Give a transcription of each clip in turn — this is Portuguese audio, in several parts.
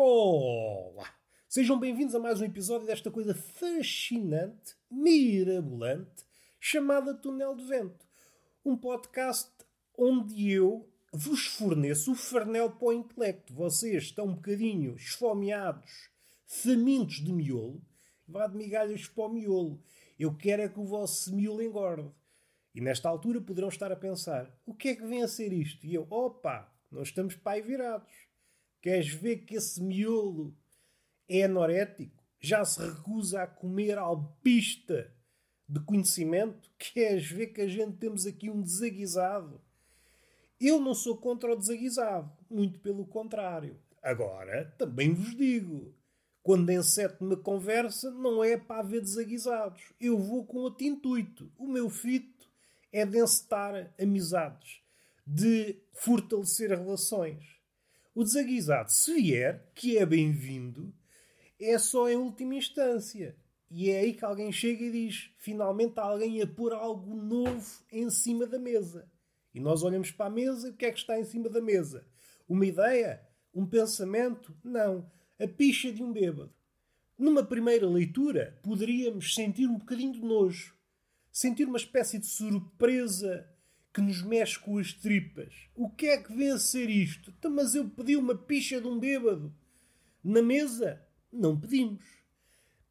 Olá! Sejam bem-vindos a mais um episódio desta coisa fascinante, mirabolante, chamada Túnel de Vento. Um podcast onde eu vos forneço o farnel para o intelecto. Vocês estão um bocadinho esfomeados, famintos de miolo, vá de migalhas para o miolo. Eu quero é que o vosso miolo engorde. E nesta altura poderão estar a pensar: o que é que vem a ser isto? E eu, opa, nós estamos pai virados. Queres ver que esse miolo é anorético? Já se recusa a comer alpista de conhecimento? Queres ver que a gente temos aqui um desaguisado? Eu não sou contra o desaguisado, muito pelo contrário. Agora, também vos digo, quando enceto uma conversa, não é para haver desaguisados. Eu vou com outro intuito. O meu fito é de encetar amizades, de fortalecer relações. O desaguisado, se vier, que é bem-vindo, é só em última instância. E é aí que alguém chega e diz: finalmente há alguém a pôr algo novo em cima da mesa. E nós olhamos para a mesa e o que é que está em cima da mesa? Uma ideia? Um pensamento? Não. A picha de um bêbado. Numa primeira leitura, poderíamos sentir um bocadinho de nojo, sentir uma espécie de surpresa que nos mexe com as tripas. O que é que vem ser isto? Então, mas eu pedi uma picha de um bêbado. Na mesa, não pedimos.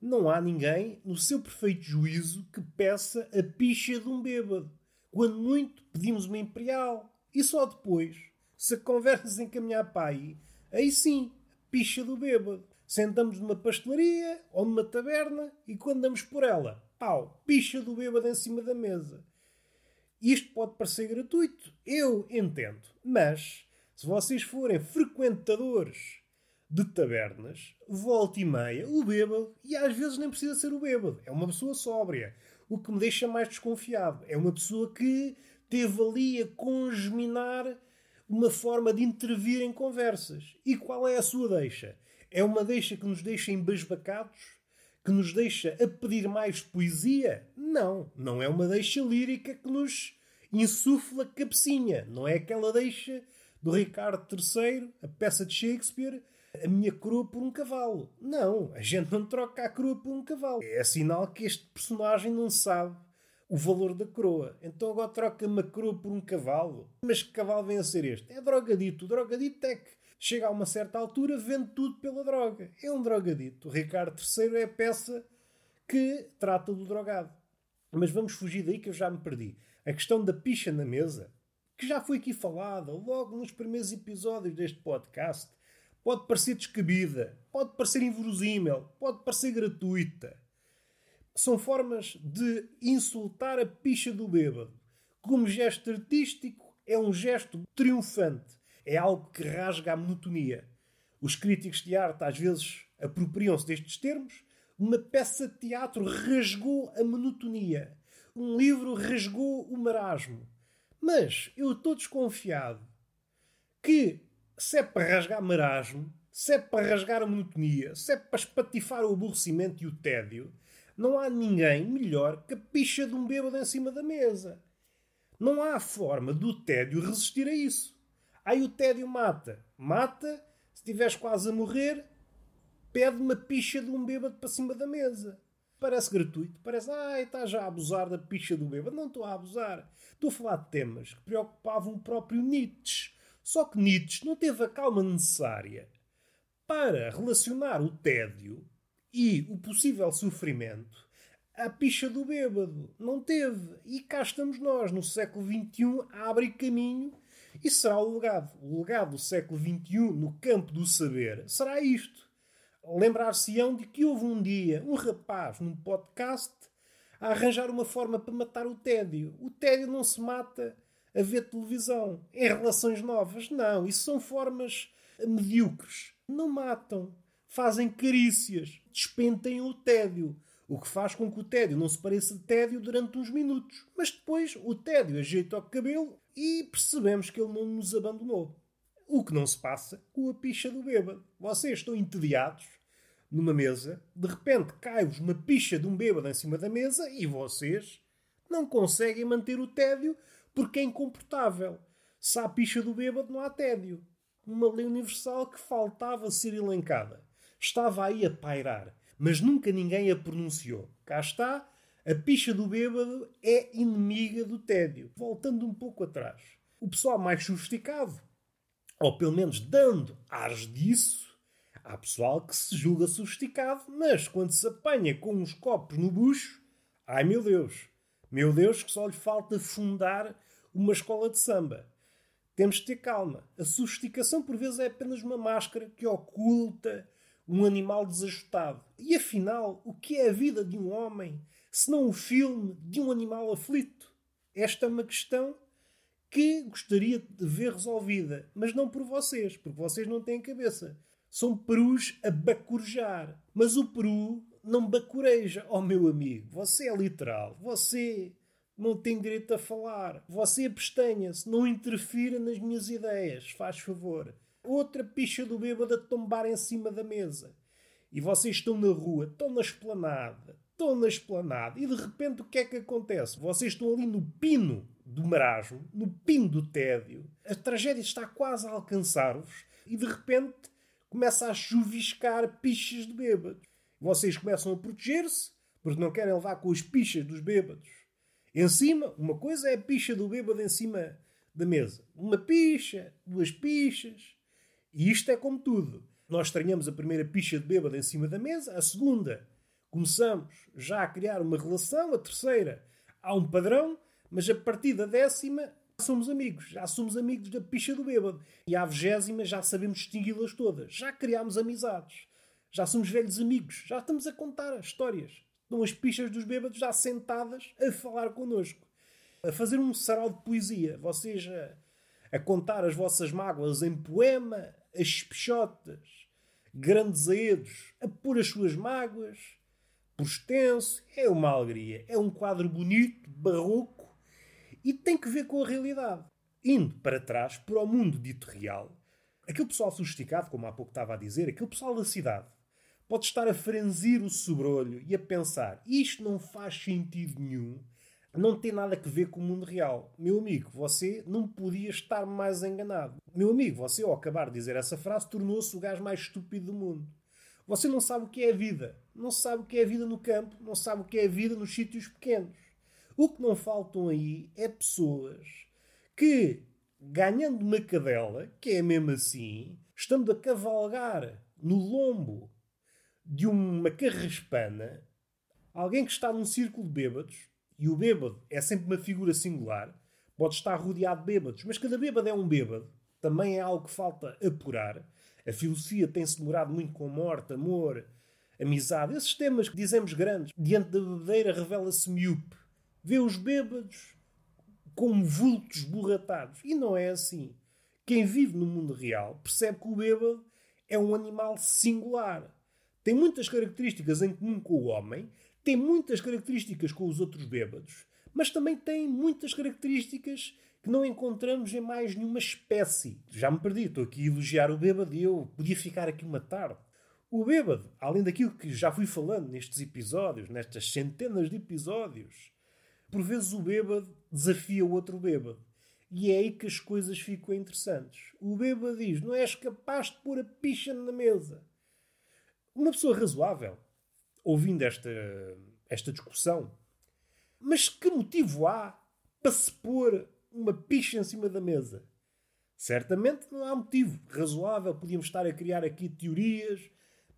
Não há ninguém, no seu perfeito juízo, que peça a picha de um bêbado. Quando muito, pedimos uma imperial. E só depois, se a conversa encaminhar para aí, aí sim, picha do bêbado. Sentamos numa pastelaria ou numa taberna e quando damos por ela, pau, picha do bêbado em cima da mesa. Isto pode parecer gratuito, eu entendo, mas se vocês forem frequentadores de tabernas, volta e meia, o bêbado, e às vezes nem precisa ser o bêbado, é uma pessoa sóbria. O que me deixa mais desconfiado é uma pessoa que teve ali a congeminar uma forma de intervir em conversas. E qual é a sua deixa? É uma deixa que nos deixa embasbacados? Que nos deixa a pedir mais poesia? Não, não é uma deixa lírica que nos insufla cabecinha. Não é aquela deixa do Ricardo III, a peça de Shakespeare, a minha coroa por um cavalo. Não, a gente não troca a coroa por um cavalo. É sinal que este personagem não sabe o valor da coroa. Então agora troca uma coroa por um cavalo. Mas que cavalo vem a ser este? É drogadito. O drogadito é que chega a uma certa altura, vende tudo pela droga. É um drogadito. O Ricardo III é a peça que trata do drogado. Mas vamos fugir daí que eu já me perdi. A questão da picha na mesa, que já foi aqui falada logo nos primeiros episódios deste podcast, pode parecer descabida, pode parecer inverosímil, pode parecer gratuita. São formas de insultar a picha do bêbado. Como gesto artístico, é um gesto triunfante é algo que rasga a monotonia. Os críticos de arte às vezes apropriam-se destes termos. Uma peça de teatro rasgou a monotonia. Um livro rasgou o marasmo. Mas eu estou desconfiado que se é para rasgar marasmo, se é para rasgar a monotonia, se é para espatifar o aborrecimento e o tédio, não há ninguém melhor que a picha de um bêbado em cima da mesa. Não há forma do tédio resistir a isso. Aí o tédio mata. Mata, se estiveres quase a morrer, pede uma picha de um bêbado para cima da mesa. Parece gratuito, parece, ai, está já a abusar da picha do bêbado. Não estou a abusar. Estou a falar de temas que preocupavam o próprio Nietzsche. Só que Nietzsche não teve a calma necessária para relacionar o tédio e o possível sofrimento à picha do bêbado. Não teve. E cá estamos nós, no século XXI, a abrir caminho e será o legado. O legado do século XXI no campo do saber será isto. Lembrar-se-ão de que houve um dia um rapaz num podcast a arranjar uma forma para matar o tédio. O tédio não se mata a ver televisão, em relações novas. Não, isso são formas medíocres. Não matam. Fazem carícias. Despentem o tédio. O que faz com que o tédio não se pareça de tédio durante uns minutos. Mas depois o tédio ajeita o cabelo e percebemos que ele não nos abandonou. O que não se passa com a picha do bêbado. Vocês estão entediados numa mesa, de repente cai-vos uma picha de um bêbado em cima da mesa e vocês não conseguem manter o tédio porque é incomportável. Se há picha do bêbado, não há tédio. uma lei universal que faltava ser elencada. Estava aí a pairar, mas nunca ninguém a pronunciou. Cá está, a picha do bêbado é inimiga do tédio. Voltando um pouco atrás. O pessoal mais sofisticado, ou pelo menos dando ares disso, há pessoal que se julga sofisticado, mas quando se apanha com uns copos no bucho, ai meu Deus, meu Deus, que só lhe falta fundar uma escola de samba. Temos de ter calma. A sofisticação, por vezes, é apenas uma máscara que oculta um animal desajustado. E afinal, o que é a vida de um homem se não o filme de um animal aflito? Esta é uma questão que gostaria de ver resolvida, mas não por vocês, porque vocês não têm cabeça. São perus a bacurejar. Mas o peru não bacureja, oh meu amigo. Você é literal. Você não tem direito a falar. Você apestanha-se, não interfira nas minhas ideias, faz favor. Outra picha do bêbado a tombar em cima da mesa. E vocês estão na rua, estão na esplanada, estão na esplanada, e de repente o que é que acontece? Vocês estão ali no pino do marasmo, no pino do tédio, a tragédia está quase a alcançar-vos, e de repente começa a chuviscar pichas de bêbados. Vocês começam a proteger-se, porque não querem levar com as pichas dos bêbados em cima, uma coisa é a picha do bêbado em cima da mesa. Uma picha, duas pichas. E isto é como tudo. Nós estranhamos a primeira picha de bêbado em cima da mesa, a segunda, começamos já a criar uma relação, a terceira, há um padrão, mas a partir da décima somos amigos. Já somos amigos da picha do bêbado. E à vigésima já sabemos distingui-las todas. Já criámos amizades. Já somos velhos amigos. Já estamos a contar histórias. Estão as pichas dos bêbados já sentadas a falar connosco. A fazer um sarau de poesia. Vocês a, contar as vossas mágoas em poema, as pichotas, grandes aedos, a pôr as suas mágoas, por extenso. É uma alegria. É um quadro bonito, barroco e tem que ver com a realidade. Indo para trás, para o mundo dito real, aquele pessoal sofisticado, como há pouco estava a dizer, aquele pessoal da cidade, pode estar a franzir o sobrolho e a pensar isto não faz sentido nenhum, não tem nada a ver com o mundo real. Meu amigo, você não podia estar mais enganado. Meu amigo, você ao acabar de dizer essa frase tornou-se o gajo mais estúpido do mundo. Você não sabe o que é a vida. Não sabe o que é a vida no campo, não sabe o que é a vida nos sítios pequenos. O que não faltam aí é pessoas que, ganhando uma cadela, que é mesmo assim, estando a cavalgar no lombo de uma carraspana, alguém que está num círculo de bêbados, e o bêbado é sempre uma figura singular, pode estar rodeado de bêbados, mas cada bêbado é um bêbado, também é algo que falta apurar. A filosofia tem-se demorado muito com morte, amor, amizade, esses temas que dizemos grandes. Diante da bebedeira revela-se miúpe. Vê os bêbados como vultos borratados. E não é assim. Quem vive no mundo real percebe que o bêbado é um animal singular tem muitas características em comum com o homem, tem muitas características com os outros bêbados, mas também tem muitas características que não encontramos em mais nenhuma espécie. Já me perdi, estou aqui a elogiar o bêbado e eu podia ficar aqui uma tarde. O bêbado, além daquilo que já fui falando nestes episódios, nestas centenas de episódios, por vezes o bêbado desafia o outro bêbado. E é aí que as coisas ficam interessantes. O bêbado diz: Não és capaz de pôr a picha na mesa. Uma pessoa razoável, ouvindo esta, esta discussão, mas que motivo há para se pôr uma picha em cima da mesa? Certamente não há motivo razoável, podíamos estar a criar aqui teorias,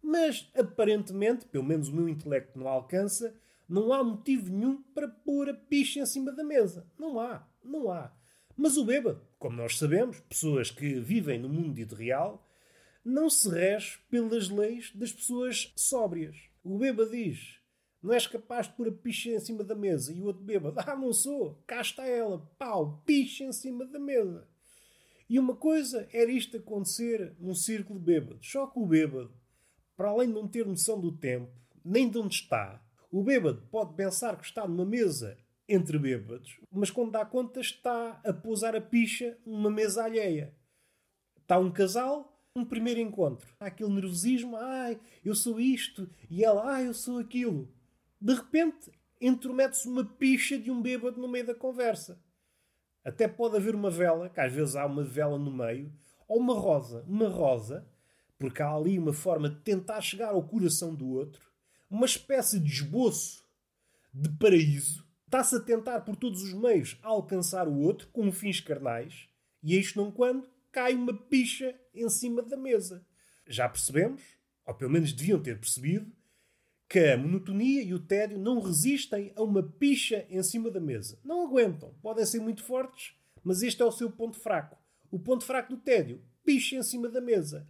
mas aparentemente, pelo menos o meu intelecto não alcança, não há motivo nenhum para pôr a picha em cima da mesa. Não há, não há. Mas o bêbado, como nós sabemos, pessoas que vivem no mundo dito real, não se rege pelas leis das pessoas sóbrias. O bêbado diz: Não és capaz de pôr a picha em cima da mesa. E o outro bêbado: Ah, não sou. Cá está ela. Pau, picha em cima da mesa. E uma coisa era isto acontecer num círculo de bêbados. Só que o bêbado, para além de não ter noção do tempo, nem de onde está, o bêbado pode pensar que está numa mesa entre bêbados, mas quando dá conta está a pousar a picha numa mesa alheia. Está um casal um primeiro encontro. Há aquele nervosismo, ai, eu sou isto, e ela, ai, eu sou aquilo. De repente, intromete-se uma picha de um bêbado no meio da conversa. Até pode haver uma vela, que às vezes há uma vela no meio, Ou uma rosa. Uma rosa, porque há ali uma forma de tentar chegar ao coração do outro, uma espécie de esboço de paraíso, está-se a tentar por todos os meios alcançar o outro com fins carnais, e isto não quando cai uma picha em cima da mesa. Já percebemos, ou pelo menos deviam ter percebido, que a monotonia e o tédio não resistem a uma picha em cima da mesa. Não aguentam. Podem ser muito fortes, mas este é o seu ponto fraco. O ponto fraco do tédio, picha em cima da mesa.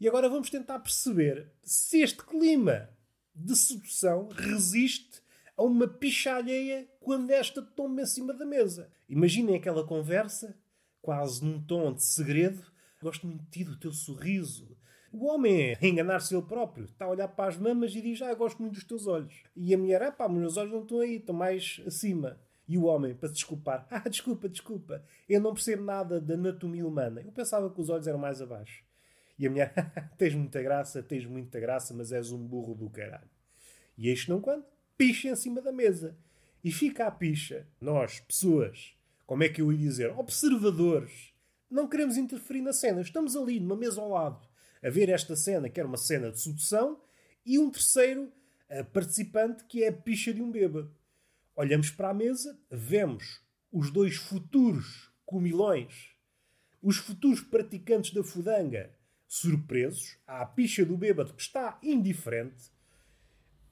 E agora vamos tentar perceber se este clima de sedução resiste a uma picha alheia quando esta tomba em cima da mesa. Imaginem aquela conversa, quase num tom de segredo. Gosto muito de ti, do teu sorriso, o homem é enganar-se ele próprio. Está a olhar para as mamas e diz: Ah, gosto muito dos teus olhos. E a mulher: Ah, pá, meus olhos não estão aí, estão mais acima. E o homem, para se desculpar: Ah, desculpa, desculpa, eu não percebo nada da anatomia humana. Eu pensava que os olhos eram mais abaixo. E a mulher: Tens muita graça, tens muita graça, mas és um burro do caralho. E este não quando? Picha em cima da mesa. E fica a picha. Nós, pessoas, como é que eu ia dizer? Observadores. Não queremos interferir na cena. Estamos ali, numa mesa ao lado a ver esta cena, que era uma cena de sedução, e um terceiro uh, participante, que é a picha de um bêbado. Olhamos para a mesa, vemos os dois futuros comilões, os futuros praticantes da fudanga, surpresos, há a picha do bêbado que está indiferente,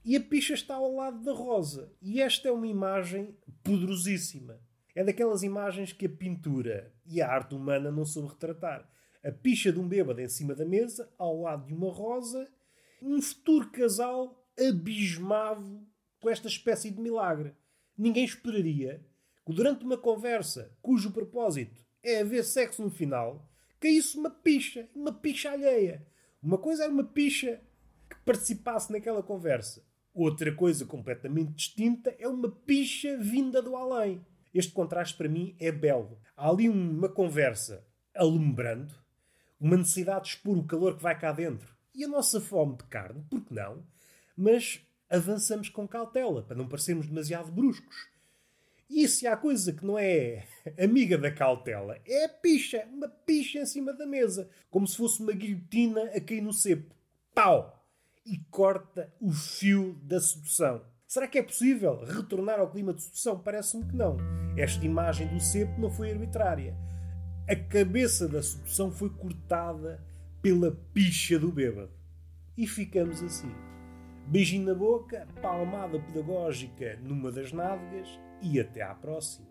e a picha está ao lado da rosa. E esta é uma imagem poderosíssima. É daquelas imagens que a pintura e a arte humana não soube retratar a picha de um bêbado em cima da mesa, ao lado de uma rosa, um futuro casal abismado com esta espécie de milagre. Ninguém esperaria que durante uma conversa cujo propósito é haver sexo no final, caísse uma picha, uma picha alheia. Uma coisa era uma picha que participasse naquela conversa. Outra coisa completamente distinta é uma picha vinda do além. Este contraste para mim é belo. Há ali uma conversa alumbrando, uma necessidade de expor o calor que vai cá dentro. E a nossa fome de carne, por que não? Mas avançamos com cautela, para não parecermos demasiado bruscos. E se há coisa que não é amiga da cautela, é a picha, uma picha em cima da mesa, como se fosse uma guilhotina a cair no cepo. Pau! E corta o fio da sedução. Será que é possível retornar ao clima de sedução? Parece-me que não. Esta imagem do cepo não foi arbitrária a cabeça da sedução foi cortada pela picha do bêbado. E ficamos assim. Beijinho na boca, palmada pedagógica numa das nádegas e até à próxima.